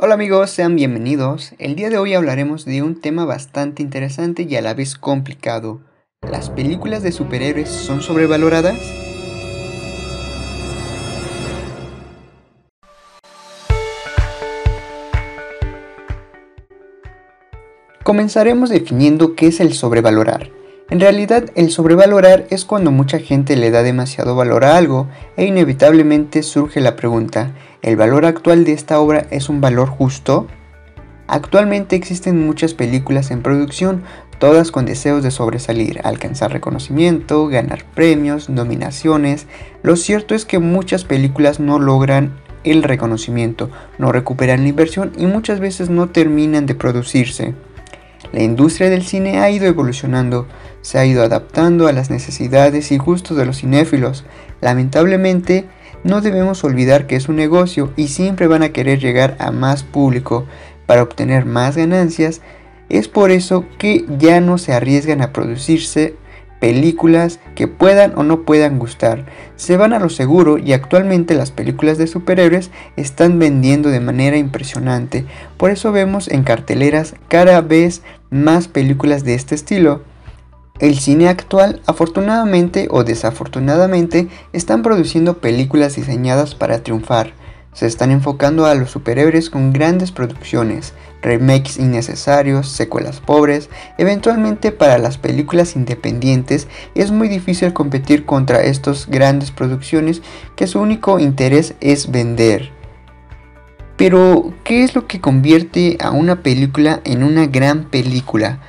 Hola amigos, sean bienvenidos. El día de hoy hablaremos de un tema bastante interesante y a la vez complicado. ¿Las películas de superhéroes son sobrevaloradas? Comenzaremos definiendo qué es el sobrevalorar. En realidad, el sobrevalorar es cuando mucha gente le da demasiado valor a algo e inevitablemente surge la pregunta, ¿el valor actual de esta obra es un valor justo? Actualmente existen muchas películas en producción, todas con deseos de sobresalir, alcanzar reconocimiento, ganar premios, nominaciones. Lo cierto es que muchas películas no logran el reconocimiento, no recuperan la inversión y muchas veces no terminan de producirse. La industria del cine ha ido evolucionando, se ha ido adaptando a las necesidades y gustos de los cinéfilos. Lamentablemente, no debemos olvidar que es un negocio y siempre van a querer llegar a más público para obtener más ganancias. Es por eso que ya no se arriesgan a producirse películas que puedan o no puedan gustar. Se van a lo seguro y actualmente las películas de superhéroes están vendiendo de manera impresionante. Por eso vemos en carteleras cada vez más películas de este estilo. El cine actual, afortunadamente o desafortunadamente, están produciendo películas diseñadas para triunfar. Se están enfocando a los superhéroes con grandes producciones, remakes innecesarios, secuelas pobres. Eventualmente para las películas independientes es muy difícil competir contra estas grandes producciones que su único interés es vender. Pero, ¿qué es lo que convierte a una película en una gran película?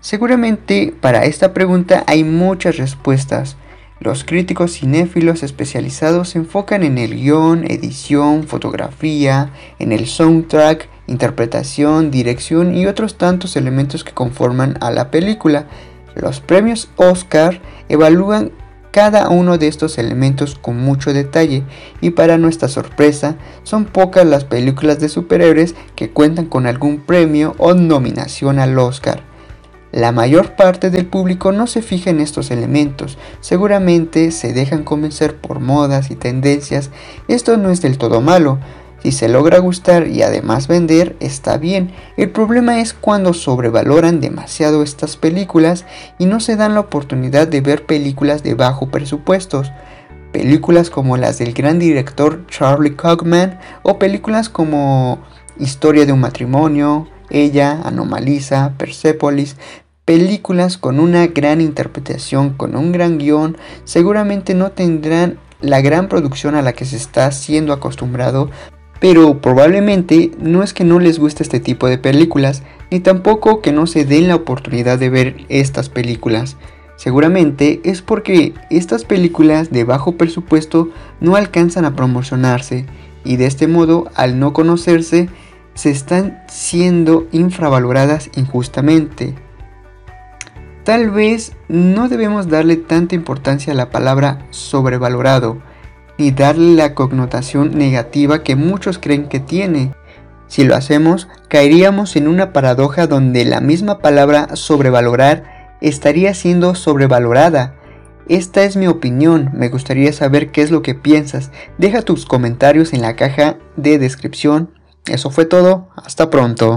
Seguramente para esta pregunta hay muchas respuestas. Los críticos cinéfilos especializados se enfocan en el guion, edición, fotografía, en el soundtrack, interpretación, dirección y otros tantos elementos que conforman a la película. Los premios Oscar evalúan cada uno de estos elementos con mucho detalle y para nuestra sorpresa son pocas las películas de superhéroes que cuentan con algún premio o nominación al Oscar. La mayor parte del público no se fija en estos elementos, seguramente se dejan convencer por modas y tendencias. Esto no es del todo malo, si se logra gustar y además vender, está bien. El problema es cuando sobrevaloran demasiado estas películas y no se dan la oportunidad de ver películas de bajo presupuestos. Películas como las del gran director Charlie Kaufman o películas como Historia de un matrimonio, ella, Anomaliza, Persepolis, películas con una gran interpretación, con un gran guion, seguramente no tendrán la gran producción a la que se está siendo acostumbrado, pero probablemente no es que no les guste este tipo de películas, ni tampoco que no se den la oportunidad de ver estas películas. Seguramente es porque estas películas de bajo presupuesto no alcanzan a promocionarse y de este modo al no conocerse se están siendo infravaloradas injustamente. Tal vez no debemos darle tanta importancia a la palabra sobrevalorado, ni darle la connotación negativa que muchos creen que tiene. Si lo hacemos, caeríamos en una paradoja donde la misma palabra sobrevalorar estaría siendo sobrevalorada. Esta es mi opinión, me gustaría saber qué es lo que piensas. Deja tus comentarios en la caja de descripción eso fue todo, hasta pronto.